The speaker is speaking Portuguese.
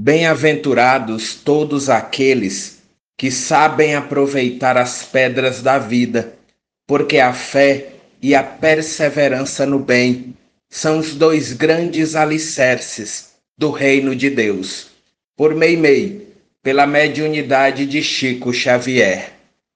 Bem-aventurados todos aqueles que sabem aproveitar as pedras da vida, porque a fé e a perseverança no bem são os dois grandes alicerces do reino de Deus. Por Meimei, pela mediunidade de Chico Xavier.